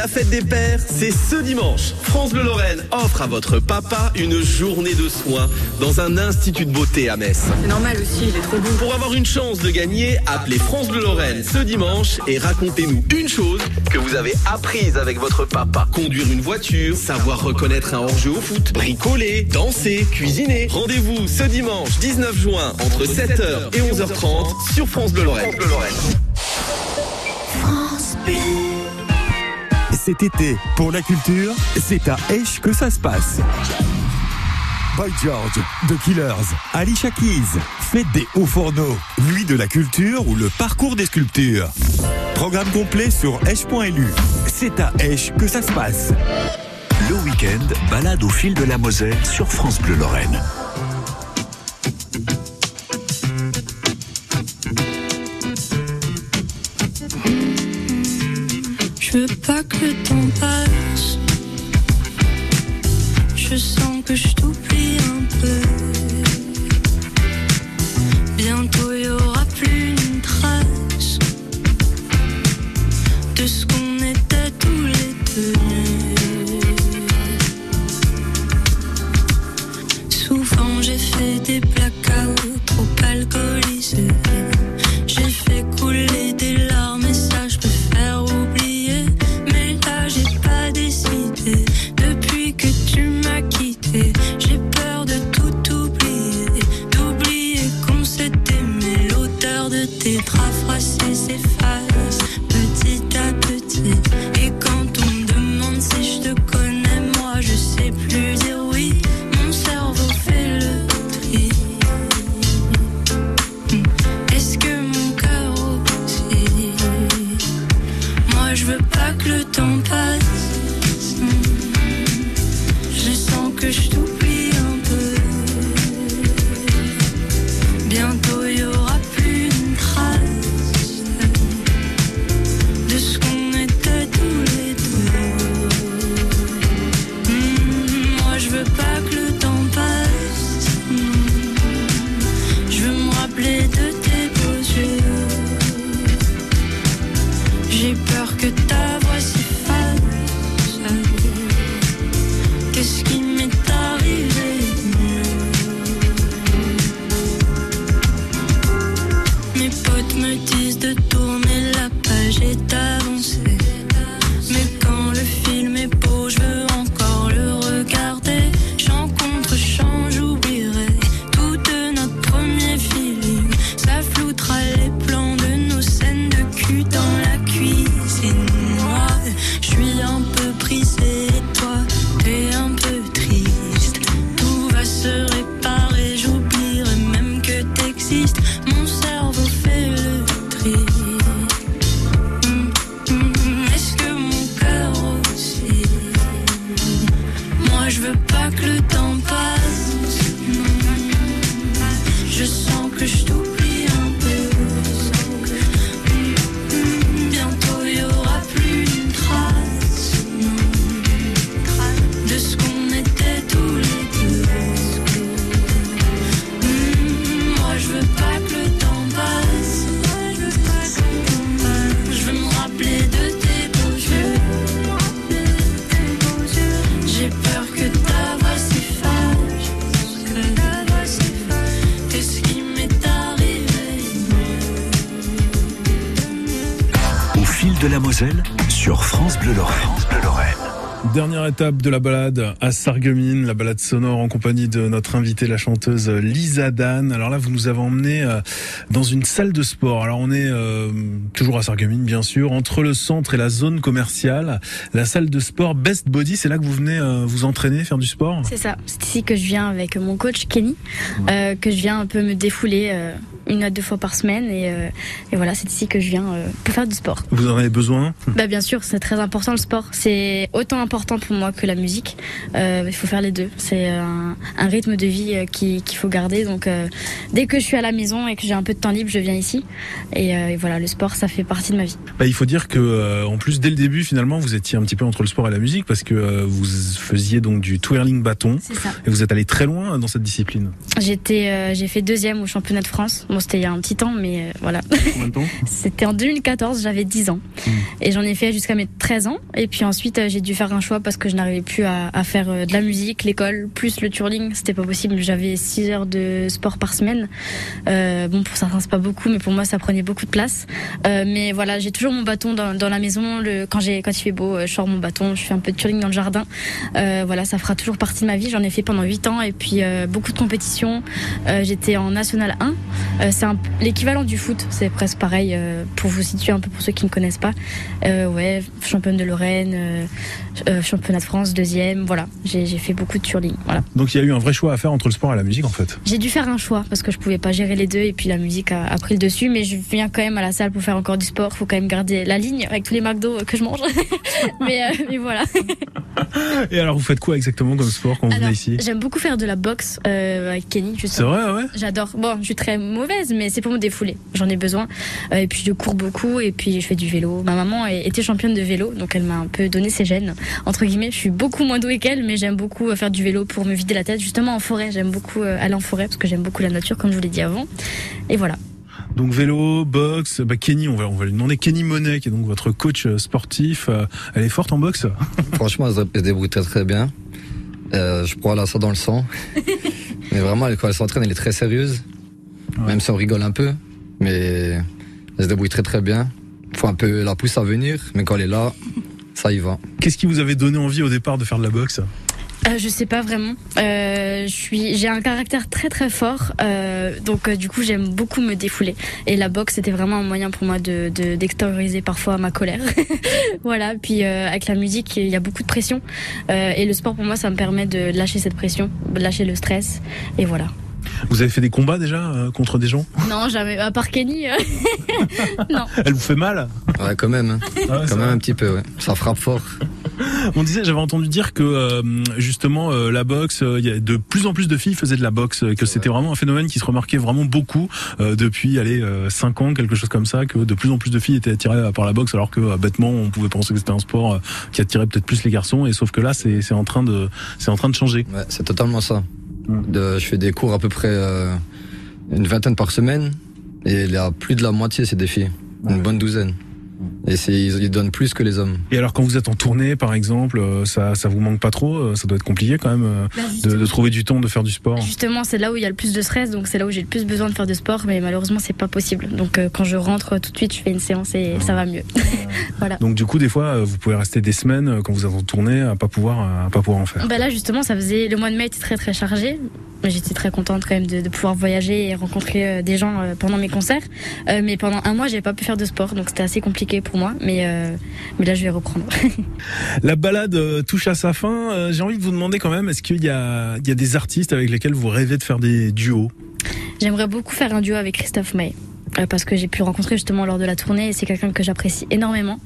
La fête des pères, c'est ce dimanche. France Bleu Lorraine offre à votre papa une journée de soins dans un institut de beauté à Metz. C'est normal aussi, il est trop beau. Pour avoir une chance de gagner, appelez France Bleu Lorraine ce dimanche et racontez-nous une chose que vous avez apprise avec votre papa. Conduire une voiture, savoir reconnaître un hors-jeu au foot, bricoler, danser, cuisiner. Rendez-vous ce dimanche 19 juin entre 7h et 11h30 sur France Bleu Lorraine. Cet été, pour la culture, c'est à Esch que ça se passe. Boy George, The Killers, Alicia Keys, Fête des Hauts Fourneaux, Nuit de la culture ou le parcours des sculptures. Programme complet sur esch.lu. C'est à Esch que ça se passe. Le week-end, balade au fil de la Moselle sur France Bleu Lorraine. Étape de la balade à Sarreguemines, la balade sonore en compagnie de notre invitée, la chanteuse Lisa Dan. Alors là, vous nous avez emmené euh, dans une salle de sport. Alors on est euh, toujours à Sarreguemines, bien sûr, entre le centre et la zone commerciale. La salle de sport Best Body, c'est là que vous venez euh, vous entraîner, faire du sport? C'est ça. C'est ici que je viens avec mon coach Kenny, que je viens un peu me défouler une à deux fois par semaine. Et, euh, et voilà, c'est ici que je viens euh, pour faire du sport. Vous en avez besoin? Bah bien sûr, c'est très important le sport. C'est autant important pour moi que la musique. Euh, il faut faire les deux. C'est un, un rythme de vie qui- qu'il faut garder. Donc dès que je suis à la maison et que j'ai un peu de temps libre, je viens ici. Et, et voilà, le sport, ça fait partie de ma vie. Bah, il faut dire que, en plus, dès le début, finalement, vous étiez un petit peu entre le sport et la musique parce que vous faisiez donc du twirling bâton C'est ça. et vous êtes allé très loin dans cette discipline. J'étais, j'ai fait deuxième au championnat de France. Bon, c'était il y a un petit temps, mais euh, voilà. C'était en 2014, j'avais 10 ans. Et j'en ai fait jusqu'à mes 13 ans. Et puis ensuite, euh, j'ai dû faire un choix parce que je n'arrivais plus à, à faire euh, de la musique, l'école, plus le twirling. C'était pas possible. J'avais 6 heures de sport par semaine. Euh, bon, pour certains, c'est pas beaucoup, mais pour moi, ça prenait beaucoup de place. Euh, mais voilà, j'ai toujours mon bâton dans, dans la maison. Le, quand, j'ai, quand il fait beau, je sors mon bâton, je fais un peu de twirling dans le jardin. Voilà, ça fera toujours partie de ma vie. J'en ai fait pendant 8 ans. Et puis, beaucoup de compétitions. J'étais en National 1. Euh, c'est l'équivalent du foot. C'est presque pareil euh, pour vous situer un peu pour ceux qui ne connaissent pas. Euh, ouais, championne de Lorraine, championnat de France, deuxième. Voilà, j'ai fait beaucoup de twirling. Voilà. Donc il y a eu un vrai choix à faire entre le sport et la musique en fait. J'ai dû faire un choix parce que je pouvais pas gérer les deux et puis la musique a, a pris le dessus. Mais je viens quand même à la salle pour faire encore du sport. Faut quand même garder la ligne avec tous les McDo que je mange. mais, mais voilà. Et alors vous faites quoi exactement comme sport quand vous Alors, venez ici? J'aime beaucoup faire de la boxe euh, avec Kenny. C'est vrai, ouais J'adore. Bon, je suis très mauvaise, mais c'est pour me défouler. J'en ai besoin. Euh, et puis je cours beaucoup et puis je fais du vélo. Ma maman était championne de vélo, donc elle m'a un peu donné ses gènes. Entre guillemets, je suis beaucoup moins douée qu'elle, mais j'aime beaucoup euh, faire du vélo pour me vider la tête. Justement en forêt, j'aime beaucoup euh, aller en forêt parce que j'aime beaucoup la nature, comme je vous l'ai dit avant. Et voilà. Donc vélo, boxe, bah Kenny, on va, on va lui demander Kenny Monet, qui est donc votre coach sportif. Elle est forte en boxe? Franchement, elle se- débrouille très très bien. Euh, je crois elle a ça dans le sang. mais vraiment, elle- quand elle s'entraîne, elle est très sérieuse. Même si on rigole un peu. Mais elle se débrouille très très bien. Faut un peu la pousse à venir, mais quand elle est là, ça y va. Qu'est-ce qui vous avait donné envie au départ de faire de la boxe? Euh, je sais pas vraiment. Euh, je suis, j'ai un caractère très très fort, euh, donc euh, du coup j'aime beaucoup me défouler. Et la boxe c'était vraiment un moyen pour moi de, de- d'extérioriser parfois ma colère. voilà. Puis euh, avec la musique il y a beaucoup de pression Euh, et le sport pour moi ça me permet de lâcher cette pression, de lâcher le stress et voilà. Vous avez fait des combats déjà euh, contre des gens Non jamais. À part Kenny. euh, non. Elle vous fait mal Ouais, quand même. hein. Ah quand même un petit peu, ouais. Ça frappe fort. On disait, j'avais entendu dire que euh, justement euh, la boxe, euh, il y a de plus en plus de filles faisaient de la boxe, que c'était vraiment un phénomène qui se remarquait vraiment beaucoup euh, depuis allez euh, 5 ans, quelque chose comme ça, que de plus en plus de filles étaient attirées par la boxe, alors que euh, bêtement on pouvait penser que c'était un sport euh, qui attirait peut-être plus les garçons, et sauf que là c'est c'est en train de c'est en train de changer. Ouais, c'est totalement ça. De- je fais des cours à peu près euh, une vingtaine par semaine. Et il y a plus de la moitié c'est des filles, une bonne douzaine. Et ils, ils donnent plus que les hommes. Et alors quand vous êtes en tournée par exemple, euh, ça ça vous manque pas trop, euh, ça doit être compliqué quand même euh, Bah, de, de trouver du temps de faire du sport. Justement, c'est là où il y a le plus de stress, donc c'est là où j'ai le plus besoin de faire de sport, mais malheureusement, c'est pas possible. Donc, euh, quand je rentre tout de suite, je fais une séance et ça va mieux. voilà. Donc du coup des fois vous pouvez rester des semaines quand vous êtes en tournée à pas pouvoir à pas pouvoir en faire. Bah là, justement, ça faisait le mois de mai était très très chargé. J'étais très contente quand même de, de pouvoir voyager et rencontrer euh, des gens euh, pendant mes concerts. Euh, mais pendant un mois, j'avais pas pu faire de sport, donc c'était assez compliqué pour moi. Mais mais là, je vais reprendre. La balade touche à sa fin. J'ai envie de vous demander quand même, est-ce qu'il y a, il y a des artistes avec lesquels vous rêvez de faire des duos? J'aimerais beaucoup faire un duo avec Christophe May. Euh, Parce que j'ai pu rencontrer justement lors de la tournée et c'est quelqu'un que j'apprécie énormément.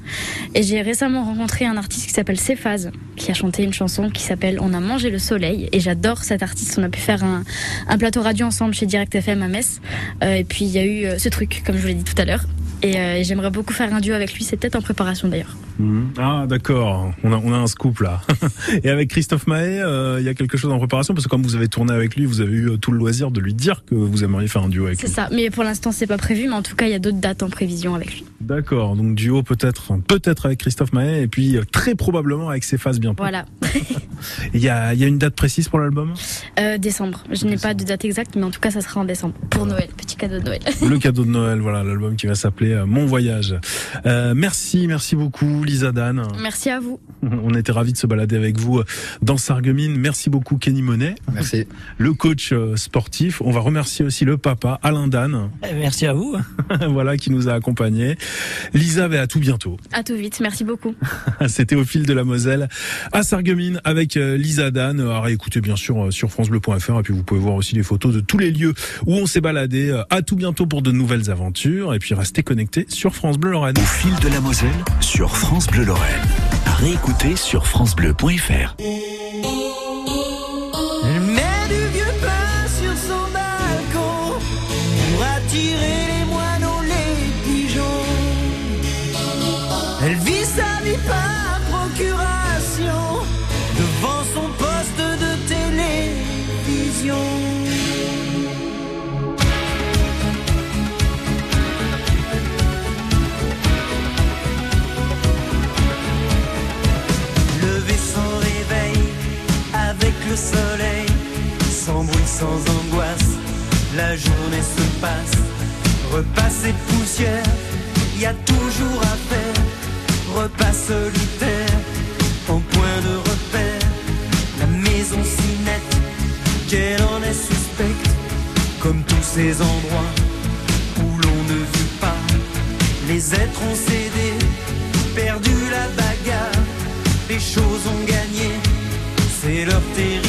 Et j'ai récemment rencontré un artiste qui s'appelle Cephase, qui a chanté une chanson qui s'appelle On a mangé le soleil. Et j'adore cet artiste. On a pu faire un, un plateau radio ensemble chez Direct FM à Metz. Euh, et puis il y a eu euh, ce truc, comme je vous l'ai dit tout à l'heure. Et, euh, et j'aimerais beaucoup faire un duo avec lui. C'est peut-être en préparation d'ailleurs. Mhm. Ah d'accord, on a, on a un scoop là. Et avec Christophe Mahé, euh, il y a quelque chose en préparation? Parce que comme vous avez tourné avec lui, vous avez eu euh, tout le loisir de lui dire que vous aimeriez faire un duo avec C'est lui. ça. Mais pour l'instant, c'est pas prévu, mais en tout cas, il y a d'autres dates en prévision avec lui. D'accord, donc duo peut-être, peut-être avec Christophe Mahé et puis euh, très probablement avec ses faces bientôt. Voilà. Il y a, il y a une date précise pour l'album? Euh, décembre. Je n'ai pas de date exacte, mais en tout cas, ça sera en décembre. Pour Noël. Petit cadeau de Noël. Le cadeau de Noël, voilà l'album qui va s'appeler Mon Voyage. Euh, merci, merci beaucoup Lisa Dan. Merci à vous. On était ravis de se balader avec vous euh, dans Sarreguemines. Merci beaucoup Kenny Monet. Merci. Le coach euh, sportif. On va remercier aussi le papa Alain Dan. Merci à vous. voilà qui nous a accompagnés. Lisa, à tout bientôt. À tout vite. Merci beaucoup. C'était au fil de la Moselle à Sarreguemines avec euh, Lisa Dan. À réécouter bien sûr sur francebleu.fr et puis vous pouvez voir aussi les photos de tous les lieux où on s'est baladé. À tout bientôt pour de nouvelles aventures et puis restez connectés sur France Bleu Lorraine. Au fil de la Moselle sur France Bleu Lorraine. À réécouter sur francebleu.fr. sans angoisse, la journée se passe. Repas et poussière, y a toujours à faire. Repas solitaire, en point de repère. La maison si nette, qu'elle en est suspecte. Comme tous ces endroits où l'on ne vit pas. Les êtres ont cédé, perdu la bagarre. Les choses ont gagné, c'est leur territoire.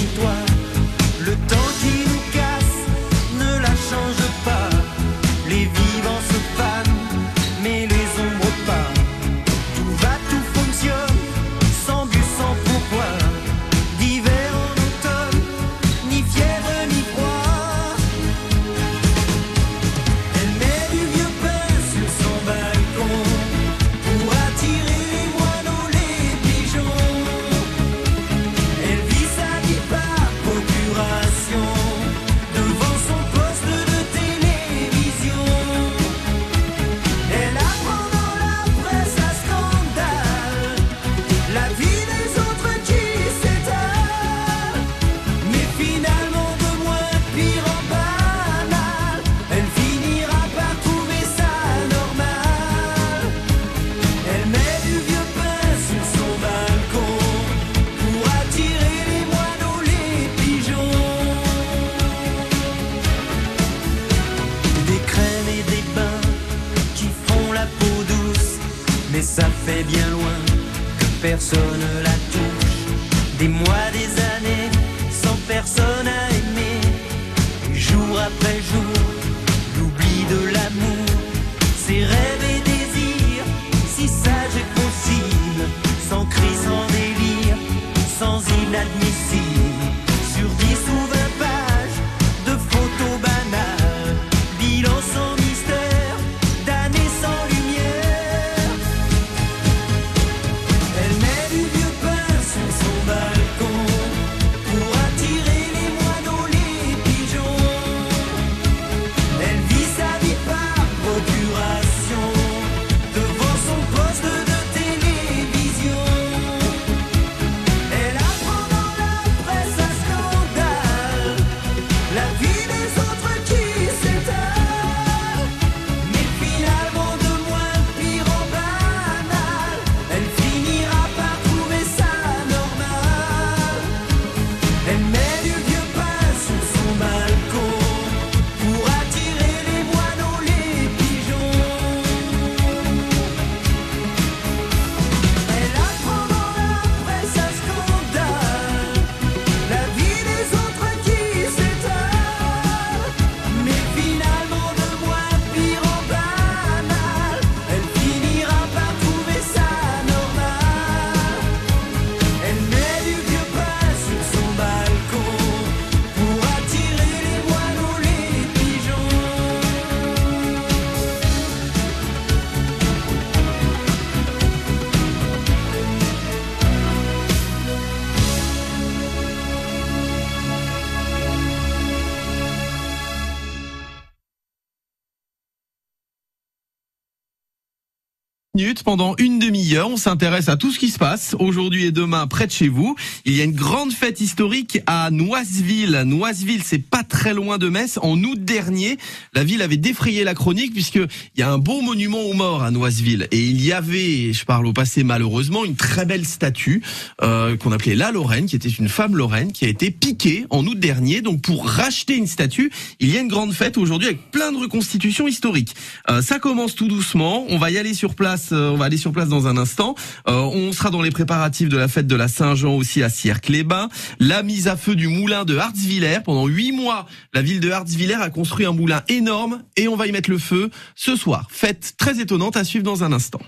Pendant une demi-heure. On s'intéresse à tout ce qui se passe aujourd'hui et demain près de chez vous. Il y a une grande fête historique à Noiseville. Noiseville, c'est pas très loin de Metz. En août dernier, la ville avait défrayé la chronique puisque il y a un beau monument aux morts à Noiseville et il y avait, je parle au passé malheureusement, une très belle statue euh, qu'on appelait la Lorraine, qui était une femme lorraine qui a été piquée en août dernier. Donc pour racheter une statue, il y a une grande fête aujourd'hui avec plein de reconstitutions historiques. Euh, ça commence tout doucement. On va y aller sur place. Euh, on va aller sur place dans un instant. Euh, on sera dans les préparatifs de la fête de la Saint-Jean aussi à Sierre-les-Bains. La mise à feu du moulin de Hartzwiller. Pendant huit mois, la ville de Hartzwiller a construit un moulin énorme et on va y mettre le feu ce soir. Fête très étonnante à suivre dans un instant.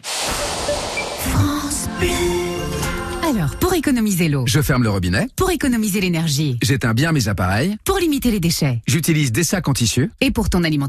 France Bleu. Alors, pour économiser l'eau, Je ferme le robinet, pour économiser l'énergie, j'éteins bien mes appareils, pour limiter les déchets j'utilise des sacs en tissu. et pour ton alimentation.